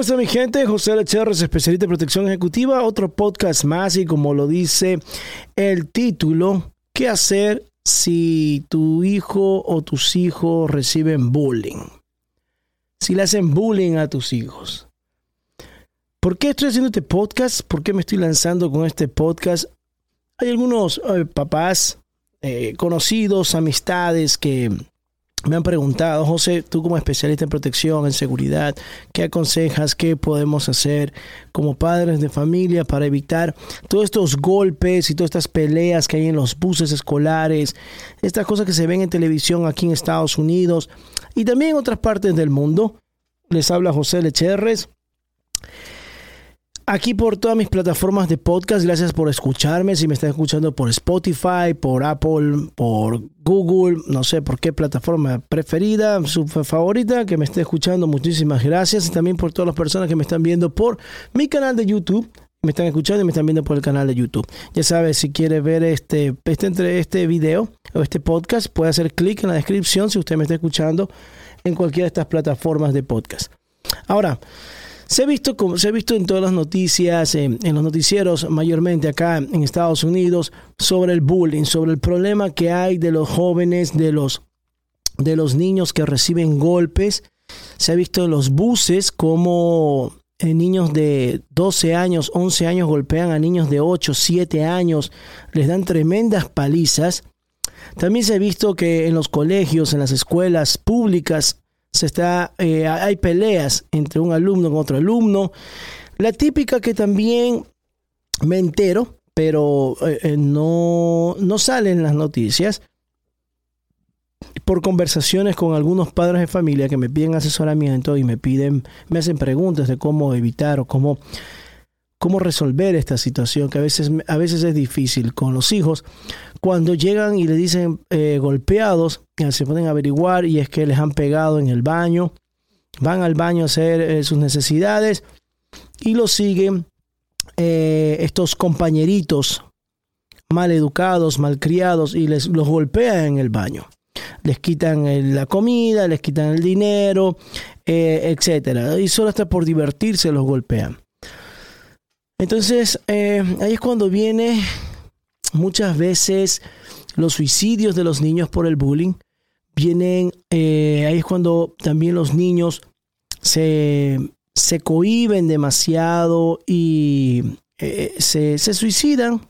¿Cómo está mi gente? José Lecherres, especialista en protección ejecutiva, otro podcast más y como lo dice el título, ¿qué hacer si tu hijo o tus hijos reciben bullying? Si le hacen bullying a tus hijos. ¿Por qué estoy haciendo este podcast? ¿Por qué me estoy lanzando con este podcast? Hay algunos eh, papás eh, conocidos, amistades que me han preguntado, José, tú como especialista en protección, en seguridad, ¿qué aconsejas? ¿Qué podemos hacer como padres de familia para evitar todos estos golpes y todas estas peleas que hay en los buses escolares, estas cosas que se ven en televisión aquí en Estados Unidos y también en otras partes del mundo? Les habla José Lecherres aquí por todas mis plataformas de podcast. Gracias por escucharme. Si me están escuchando por Spotify, por Apple, por Google, no sé por qué plataforma preferida, su favorita, que me esté escuchando, muchísimas gracias. Y también por todas las personas que me están viendo por mi canal de YouTube. Me están escuchando y me están viendo por el canal de YouTube. Ya sabes, si quiere ver este, este, entre este video o este podcast, puede hacer clic en la descripción si usted me está escuchando en cualquiera de estas plataformas de podcast. Ahora, se ha visto, se ha visto en todas las noticias, en, los noticieros, mayormente acá en Estados Unidos, sobre el bullying, sobre el problema que hay de los jóvenes, de los, de los niños que reciben golpes. Se ha visto en los buses como eh, niños de 12 años, 11 años golpean a niños de 8, 7 años, les dan tremendas palizas. También se ha visto que en los colegios, en las escuelas públicas, se está, eh, hay peleas entre un alumno con otro alumno. La típica que también me entero, pero eh, eh, no, no sale en las noticias, por conversaciones con algunos padres de familia que me piden asesoramiento y me piden, me hacen preguntas de cómo evitar o cómo, cómo resolver esta situación que a veces, a veces es difícil con los hijos cuando llegan y le dicen eh, golpeados, se pueden averiguar y es que les han pegado en el baño, van al baño a hacer eh, sus necesidades y los siguen eh, estos compañeritos mal educados, mal criados y les los golpean en el baño. Les quitan la comida, les quitan el dinero, etcétera. Y solo hasta por divertirse los golpean. Entonces, ahí es cuando viene muchas veces los suicidios de los niños por el bullying. Vienen, eh, ahí es cuando también los niños se, se cohiben demasiado y eh, se, se suicidan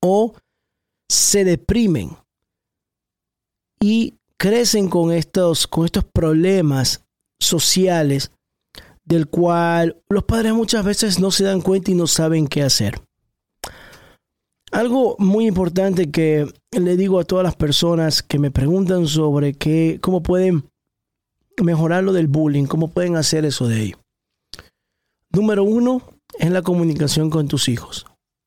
o se deprimen y crecen con estos, con estos problemas sociales del cual los padres muchas veces no se dan cuenta y no saben qué hacer. Algo muy importante que le digo a todas las personas que me preguntan sobre qué, cómo pueden mejorar lo del bullying, cómo pueden hacer eso de ahí. Número uno es la comunicación con tus hijos.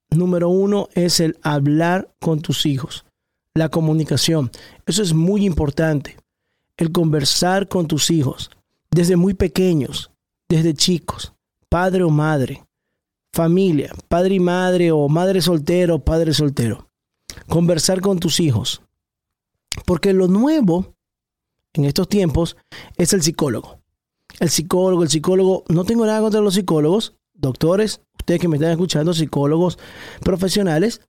Número uno es el hablar con tus hijos. La comunicación. Eso es muy importante. El conversar con tus hijos. Desde muy pequeños, desde chicos, padre o madre familia, padre y madre o madre soltero, padre soltero. Conversar con tus hijos. Porque lo nuevo en estos tiempos es el psicólogo. El psicólogo, el psicólogo, no tengo nada contra los psicólogos, doctores, ustedes que me están escuchando, psicólogos profesionales.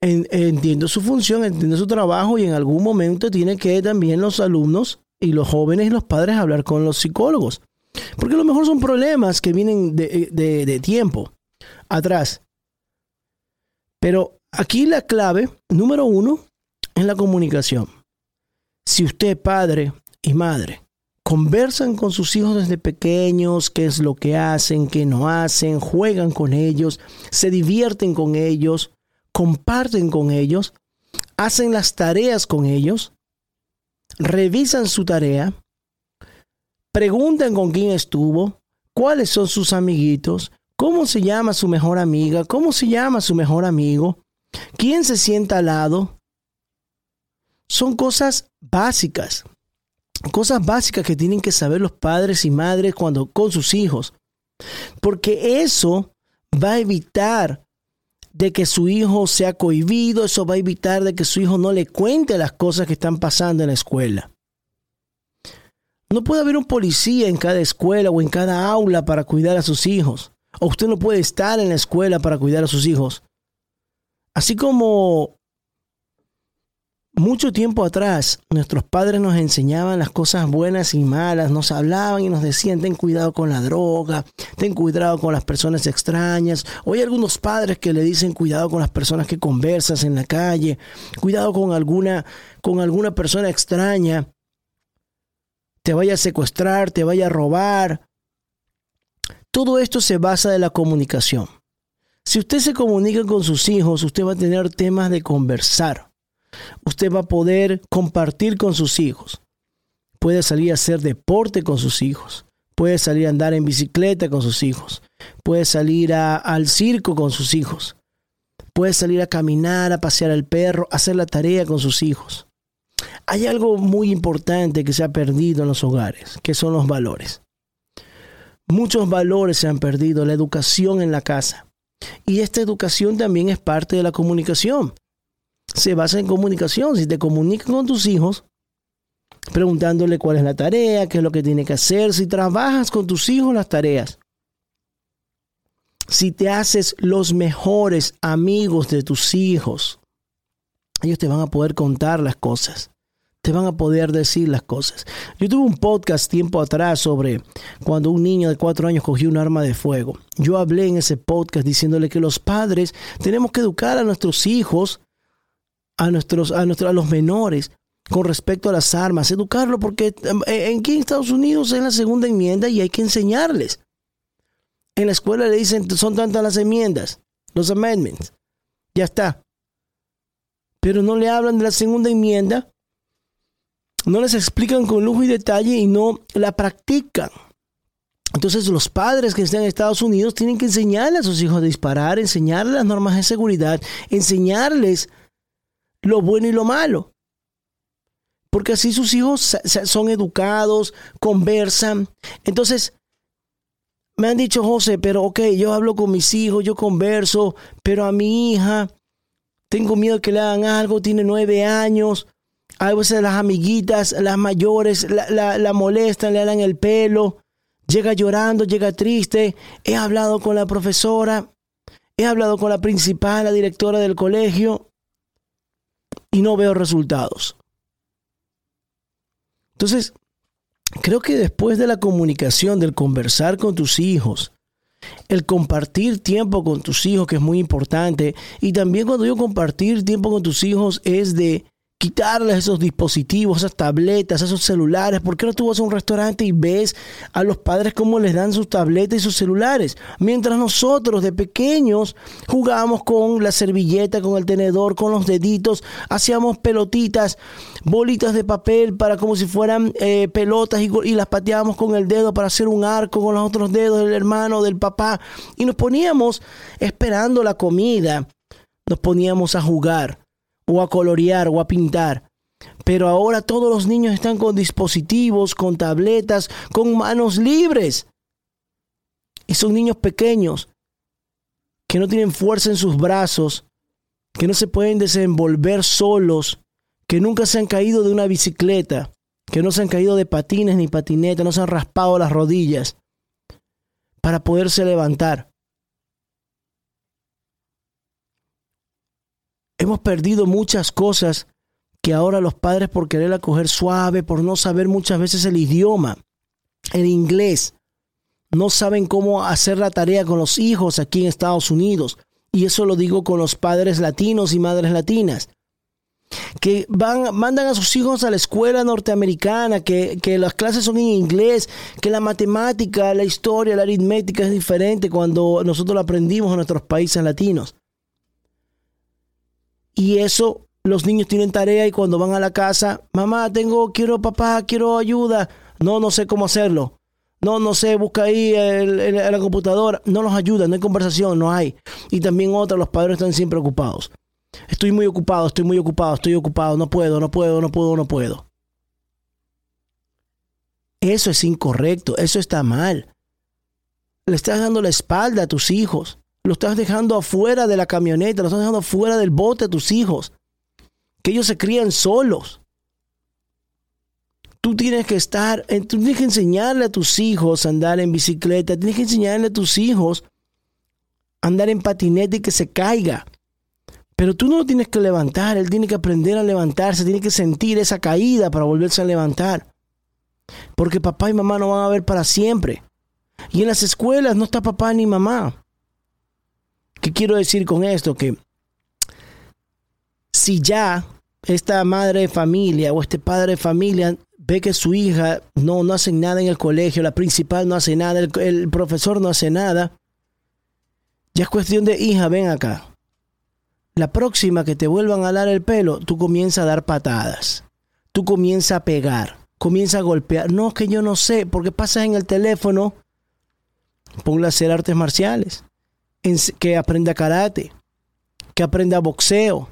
entiendo su función, entiendo su trabajo y en algún momento tiene que también los alumnos y los jóvenes y los padres hablar con los psicólogos. Porque a lo mejor son problemas que vienen de, de tiempo atrás. Pero aquí la clave, número uno, es la comunicación. Si usted, padre y madre, conversan con sus hijos desde pequeños, qué es lo que hacen, qué no hacen, juegan con ellos, se divierten con ellos, comparten con ellos, hacen las tareas con ellos, revisan su tarea, preguntan con quién estuvo, cuáles son sus amiguitos, cómo se llama su mejor amiga, cómo se llama su mejor amigo, quién se sienta al lado. Son cosas básicas, cosas básicas que tienen que saber los padres y madres cuando con sus hijos, porque eso va a evitar de que su hijo sea cohibido, eso va a evitar de que su hijo no le cuente las cosas que están pasando en la escuela. No puede haber un policía en cada escuela o en cada aula para cuidar a sus hijos. O usted no puede estar en la escuela para cuidar a sus hijos. Así como mucho tiempo atrás nuestros padres nos enseñaban las cosas buenas y malas, nos hablaban y nos decían ten cuidado con la droga, ten cuidado con las personas extrañas. Hoy hay algunos padres que le dicen cuidado con las personas que conversas en la calle, cuidado con alguna, con alguna persona extraña, te vaya a secuestrar, te vaya a robar. Todo esto se basa de la comunicación. Si usted se comunica con sus hijos, usted va a tener temas de conversar. Usted va a poder compartir con sus hijos. Puede salir a hacer deporte con sus hijos. Puede salir a andar en bicicleta con sus hijos. Puede salir al circo con sus hijos. Puede salir a caminar, a pasear al perro, a hacer la tarea con sus hijos. Hay algo muy importante que se ha perdido en los hogares, que son los valores. Muchos valores se han perdido, la educación en la casa. Y esta educación también es parte de la comunicación. Se basa en comunicación. Si te comunicas con tus hijos, preguntándole cuál es la tarea, qué es lo que tiene que hacer, si trabajas con tus hijos las tareas, si te haces los mejores amigos de tus hijos, ellos te van a poder contar las cosas te van a poder decir las cosas. Yo tuve un podcast tiempo atrás sobre cuando un niño de cuatro años cogió un arma de fuego. Yo hablé en ese podcast diciéndole que los padres tenemos que educar a nuestros hijos, a, nuestros, a, nuestros, a los menores, con respecto a las armas, educarlo, porque en, aquí en Estados Unidos es la segunda enmienda y hay que enseñarles. En la escuela le dicen, son tantas las enmiendas, los amendments. Ya está. Pero no le hablan de la segunda enmienda no les explican con lujo y detalle y no la practican. Entonces los padres que están en Estados Unidos tienen que enseñarle a sus hijos a disparar, enseñarles las normas de seguridad, enseñarles lo bueno y lo malo. Porque así sus hijos son educados, conversan. Entonces, me han dicho, José, pero ok, yo hablo con mis hijos, yo converso, pero a mi hija tengo miedo que le hagan algo, tiene nueve años. A veces las amiguitas, las mayores, la, la, molestan, le dan el pelo, llega llorando, llega triste. He hablado con la profesora, he hablado con la principal, la directora del colegio, y no veo resultados. Entonces, creo que después de la comunicación, del conversar con tus hijos, el compartir tiempo con tus hijos, que es muy importante, y también cuando yo compartir tiempo con tus hijos es de quitarles esos dispositivos, esas tabletas, esos celulares. ¿Por qué no tú vas a un restaurante y ves a los padres cómo les dan sus tabletas y sus celulares? Mientras nosotros de pequeños jugábamos con la servilleta, con el tenedor, con los deditos, hacíamos pelotitas, bolitas de papel para como si fueran eh, pelotas y, y las pateábamos con el dedo para hacer un arco con los otros dedos del hermano, del papá. Y nos poníamos esperando la comida, nos poníamos a jugar o a colorear o a pintar. Pero ahora todos los niños están con dispositivos, con tabletas, con manos libres. Y son niños pequeños que no tienen fuerza en sus brazos, que no se pueden desenvolver solos, que nunca se han caído de una bicicleta, que no se han caído de patines ni patinetas, no se han raspado las rodillas para poderse levantar. Hemos perdido muchas cosas que ahora los padres por querer acoger suave, por no saber muchas veces el idioma, el inglés, no saben cómo hacer la tarea con los hijos aquí en Estados Unidos. Y eso lo digo con los padres latinos y madres latinas. Que van, mandan a sus hijos a la escuela norteamericana, que, que las clases son en inglés, que la matemática, la historia, la aritmética es diferente cuando nosotros lo aprendimos en nuestros países latinos. Y eso los niños tienen tarea y cuando van a la casa, mamá, tengo, quiero papá, quiero ayuda. No, no sé cómo hacerlo. No, no sé, busca ahí en la computadora. No los ayuda, no hay conversación, no hay. Y también otra, los padres están siempre ocupados. Estoy muy ocupado, estoy muy ocupado, estoy ocupado, no puedo, no puedo, no puedo, no puedo. Eso es incorrecto, eso está mal. Le estás dando la espalda a tus hijos. Lo estás dejando afuera de la camioneta, lo estás dejando afuera del bote a tus hijos. Que ellos se crían solos. Tú tienes que estar, tú tienes que enseñarle a tus hijos a andar en bicicleta, tienes que enseñarle a tus hijos a andar en patinete y que se caiga. Pero tú no lo tienes que levantar, él tiene que aprender a levantarse, tiene que sentir esa caída para volverse a levantar. Porque papá y mamá no van a ver para siempre. Y en las escuelas no está papá ni mamá. ¿Qué quiero decir con esto? Que si ya esta madre de familia o este padre de familia ve que su hija no, no hace nada en el colegio, la principal no hace nada, el, profesor no hace nada, ya es cuestión de hija, ven acá. La próxima que te vuelvan a dar el pelo, tú comienzas a dar patadas, tú comienzas a pegar, comienzas a golpear. No, es que yo no sé, porque pasas en el teléfono, ponle a hacer artes marciales, que aprenda karate, que aprenda boxeo,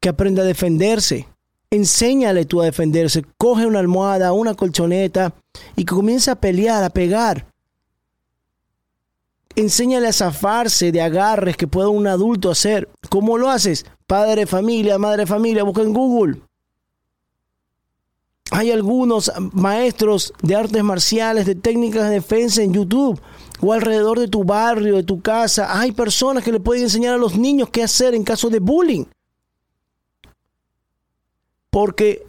que aprenda a defenderse, enséñale tú a defenderse, coge una almohada, una colchoneta y que comience a pelear, a pegar. Enséñale a zafarse de agarres que pueda un adulto hacer. ¿Cómo lo haces? Padre familia, madre familia, busca en Google. Hay algunos maestros de artes marciales, de técnicas de defensa en YouTube o alrededor de tu barrio, de tu casa. Hay personas que le pueden enseñar a los niños qué hacer en caso de bullying. Porque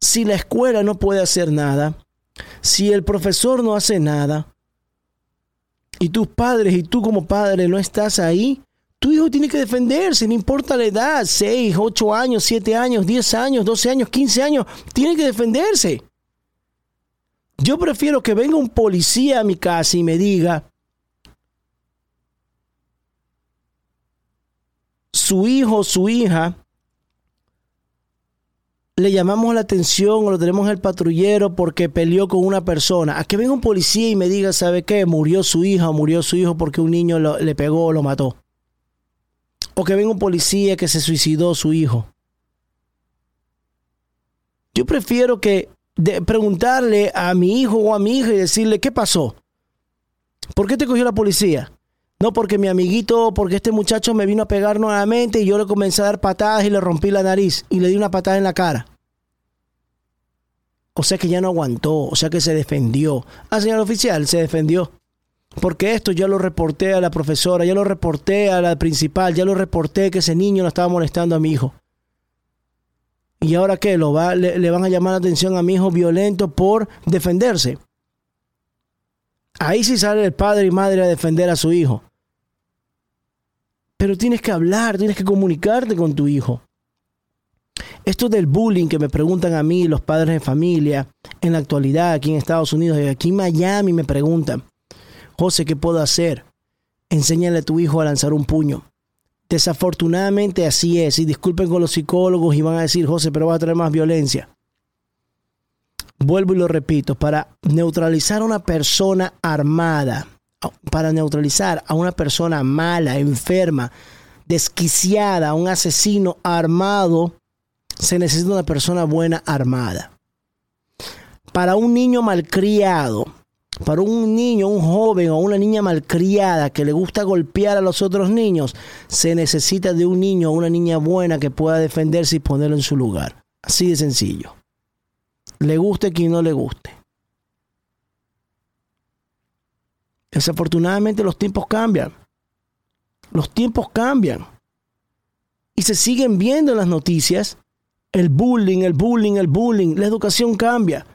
si la escuela no puede hacer nada, si el profesor no hace nada, y tus padres y tú como padre no estás ahí, tu hijo tiene que defenderse, no importa la edad, 6, 8 años, 7 años, 10 años, 12 años, 15 años, tiene que defenderse. Yo prefiero que venga un policía a mi casa y me diga, su hijo su hija le llamamos la atención o lo tenemos en el patrullero porque peleó con una persona. A que venga un policía y me diga, ¿sabe qué? Murió su hija o murió su hijo porque un niño le pegó o lo mató. O que venga un policía que se suicidó su hijo. Yo prefiero que preguntarle a mi hijo o a mi hija y decirle, ¿qué pasó? ¿Por qué te cogió la policía? No, porque mi amiguito, porque este muchacho me vino a pegar nuevamente y yo le comencé a dar patadas y le rompí la nariz y le di una patada en la cara. O sea que ya no aguantó, o sea que se defendió. Ah, señor oficial, se defendió. Porque esto ya lo reporté a la profesora, ya lo reporté a la principal, ya lo reporté que ese niño no estaba molestando a mi hijo. ¿Y ahora qué? ¿Lo va, le, le van a llamar la atención a mi hijo violento por defenderse? Ahí sí sale el padre y madre a defender a su hijo. Pero tienes que hablar, tienes que comunicarte con tu hijo. Esto del bullying que me preguntan a mí los padres de familia en la actualidad aquí en Estados Unidos y aquí en Miami me preguntan, José, ¿qué puedo hacer? Enséñale a tu hijo a lanzar un puño. Desafortunadamente así es. Y disculpen con los psicólogos y van a decir, José, pero va a traer más violencia. Vuelvo y lo repito, para neutralizar a una persona armada, para neutralizar a una persona mala, enferma, desquiciada, a un asesino armado, se necesita una persona buena armada. Para un niño malcriado, para un niño, un joven o una niña malcriada que le gusta golpear a los otros niños, se necesita de un niño o una niña buena que pueda defenderse y ponerlo en su lugar. Así de sencillo. Le guste quien no le guste. Desafortunadamente los tiempos cambian. Los tiempos cambian. y se siguen viendo en las noticias el bullying, el bullying, el bullying. La educación cambia.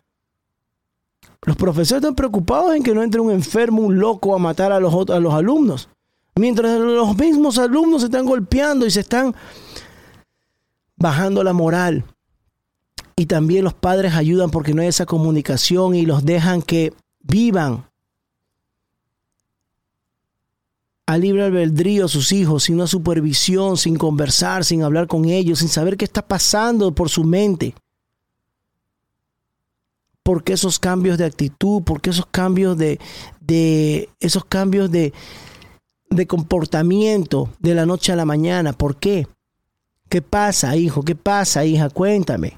Los profesores están preocupados en que no entre un enfermo, un loco a matar a los, a los alumnos. Mientras los mismos alumnos se están golpeando y se están bajando la moral. Y también los padres ayudan porque no hay esa comunicación y los dejan que vivan a libre albedrío a sus hijos, sin una supervisión, sin conversar, sin hablar con ellos, sin saber qué está pasando por su mente. ¿Por qué esos cambios de actitud? ¿Por qué esos cambios de, de esos cambios de, de comportamiento de la noche a la mañana? ¿Por qué? ¿Qué pasa, hijo? ¿Qué pasa, hija? Cuéntame.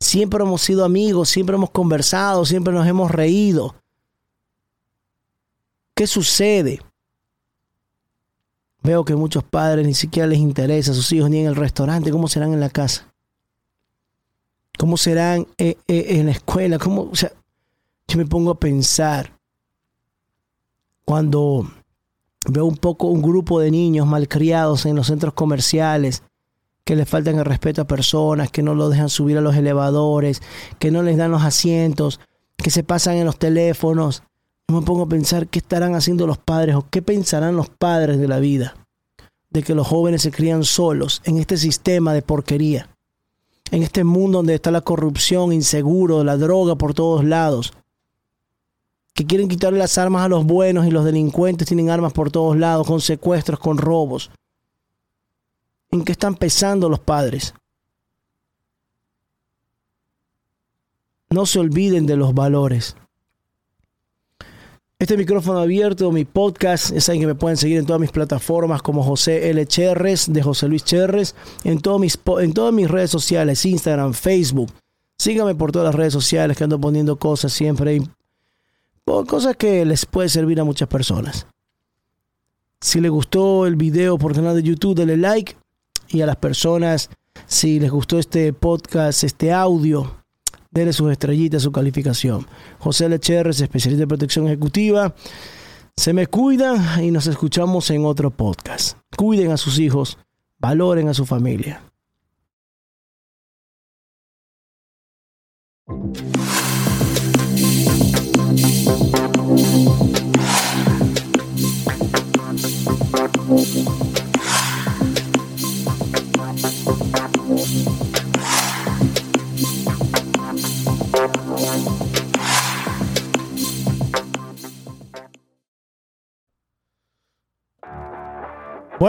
Siempre hemos sido amigos, siempre hemos conversado, siempre nos hemos reído. ¿Qué sucede? Veo que muchos padres ni siquiera les interesa a sus hijos ni en el restaurante, cómo serán en la casa. ¿Cómo serán eh, eh, en la escuela? ¿Cómo, o sea, yo me pongo a pensar cuando veo un poco un grupo de niños malcriados en los centros comerciales que les faltan el respeto a personas, que no lo dejan subir a los elevadores, que no les dan los asientos, que se pasan en los teléfonos. Yo me pongo a pensar qué estarán haciendo los padres o qué pensarán los padres de la vida de que los jóvenes se crían solos en este sistema de porquería, en este mundo donde está la corrupción, inseguro, la droga por todos lados, que quieren quitarle las armas a los buenos y los delincuentes tienen armas por todos lados, con secuestros, con robos. ¿En qué están pesando los padres? No se olviden de los valores. Este micrófono abierto, mi podcast, es saben que me pueden seguir en todas mis plataformas como José L. Cherres, de José Luis Cherres, en, en todas mis redes sociales, Instagram, Facebook. Síganme por todas las redes sociales que ando poniendo cosas siempre, cosas que les puede servir a muchas personas. Si les gustó el video por canal de YouTube, denle like. Y a las personas, si les gustó este podcast, este audio, denle sus estrellitas, su calificación. José Lecherres, especialista de protección ejecutiva. Se me cuida y nos escuchamos en otro podcast. Cuiden a sus hijos, valoren a su familia.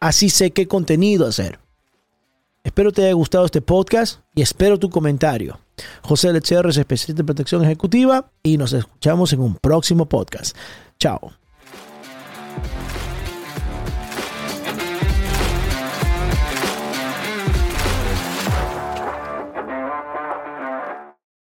Así sé qué contenido hacer. Espero te haya gustado este podcast y espero tu comentario. José Lecher es especialista en protección ejecutiva y nos escuchamos en un próximo podcast. Chao.